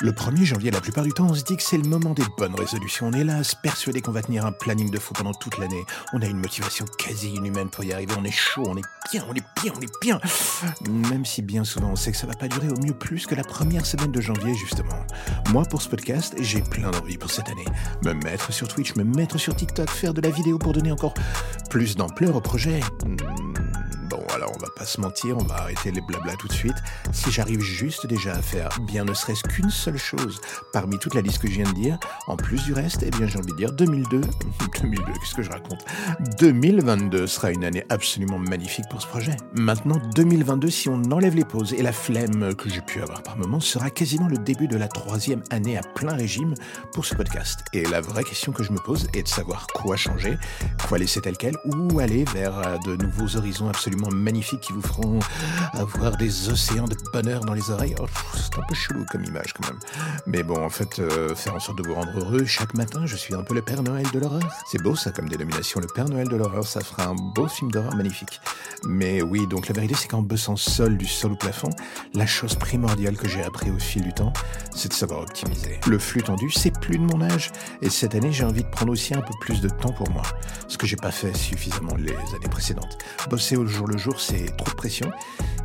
Le 1er janvier, la plupart du temps, on se dit que c'est le moment des bonnes résolutions. On est là, se persuader qu'on va tenir un planning de fou pendant toute l'année. On a une motivation quasi inhumaine pour y arriver. On est chaud, on est bien, on est bien, on est bien. Même si bien souvent on sait que ça va pas durer au mieux plus que la première semaine de janvier, justement. Moi, pour ce podcast, j'ai plein d'envie pour cette année. Me mettre sur Twitch, me mettre sur TikTok, faire de la vidéo pour donner encore plus d'ampleur au projet. Va pas se mentir, on va arrêter les blablas tout de suite. Si j'arrive juste déjà à faire bien ne serait-ce qu'une seule chose parmi toute la liste que je viens de dire, en plus du reste, eh bien j'ai envie de dire 2002, 2002, qu'est-ce que je raconte? 2022 sera une année absolument magnifique pour ce projet. Maintenant, 2022, si on enlève les pauses et la flemme que j'ai pu avoir par moments, sera quasiment le début de la troisième année à plein régime pour ce podcast. Et la vraie question que je me pose est de savoir quoi changer, quoi laisser tel quel, ou aller vers de nouveaux horizons absolument magnifiques qui vous feront avoir des océans de bonheur dans les oreilles. Oh, c'est un peu chelou comme image quand même. Mais bon, en fait, euh, faire en sorte de vous rendre heureux chaque matin, je suis un peu le Père Noël de l'horreur. C'est beau ça comme dénomination, le Père Noël de l'horreur, ça fera un beau film d'horreur magnifique. Mais oui, donc la vérité c'est qu'en bossant seul du sol au plafond, la chose primordiale que j'ai appris au fil du temps, c'est de savoir optimiser. Le flux tendu, c'est plus de mon âge, et cette année j'ai envie de prendre aussi un peu plus de temps pour moi, ce que j'ai pas fait suffisamment les années précédentes. Bosser au jour le jour, c'est trop de pression.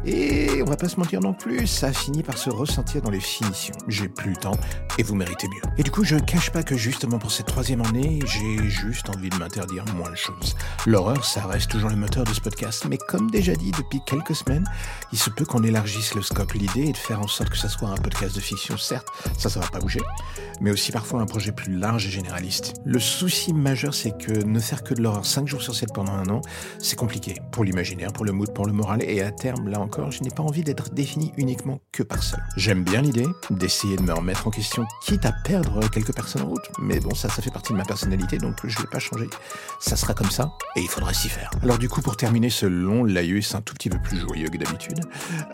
Et on va pas se mentir non plus, ça a fini par se ressentir dans les finitions. J'ai plus le temps et vous méritez mieux. Et du coup, je cache pas que justement pour cette troisième année, j'ai juste envie de m'interdire moins de choses. L'horreur, ça reste toujours le moteur de ce podcast, mais comme déjà dit depuis quelques semaines, il se peut qu'on élargisse le scope. L'idée est de faire en sorte que ça soit un podcast de fiction, certes, ça, ça va pas bouger, mais aussi parfois un projet plus large et généraliste. Le souci majeur, c'est que ne faire que de l'horreur 5 jours sur 7 pendant un an, c'est compliqué pour l'imaginaire, pour le mood, le moral, et à terme, là encore, je n'ai pas envie d'être défini uniquement que par ça. J'aime bien l'idée d'essayer de me remettre en question, quitte à perdre quelques personnes en route, mais bon, ça, ça fait partie de ma personnalité, donc je vais pas changer. Ça sera comme ça, et il faudra s'y faire. Alors du coup, pour terminer ce long laïus un tout petit peu plus joyeux que d'habitude,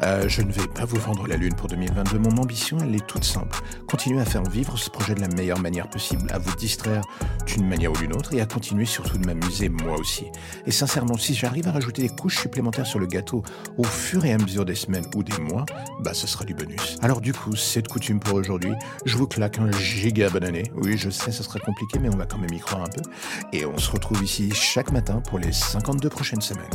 euh, je ne vais pas vous vendre la lune pour 2022. Mon ambition, elle est toute simple. Continuer à faire vivre ce projet de la meilleure manière possible, à vous distraire d'une manière ou d'une autre, et à continuer surtout de m'amuser moi aussi. Et sincèrement, si j'arrive à rajouter des couches supplémentaires sur le gâteau au fur et à mesure des semaines ou des mois, bah ce sera du bonus. Alors du coup, c'est de coutume pour aujourd'hui. Je vous claque un giga bonne année. Oui, je sais, ça sera compliqué, mais on va quand même y croire un peu. Et on se retrouve ici chaque matin pour les 52 prochaines semaines.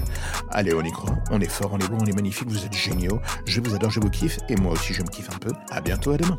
Allez, on y croit. On est fort, on est bon, on est magnifique, vous êtes géniaux. Je vous adore, je vous kiffe, et moi aussi je me kiffe un peu. À bientôt, à demain.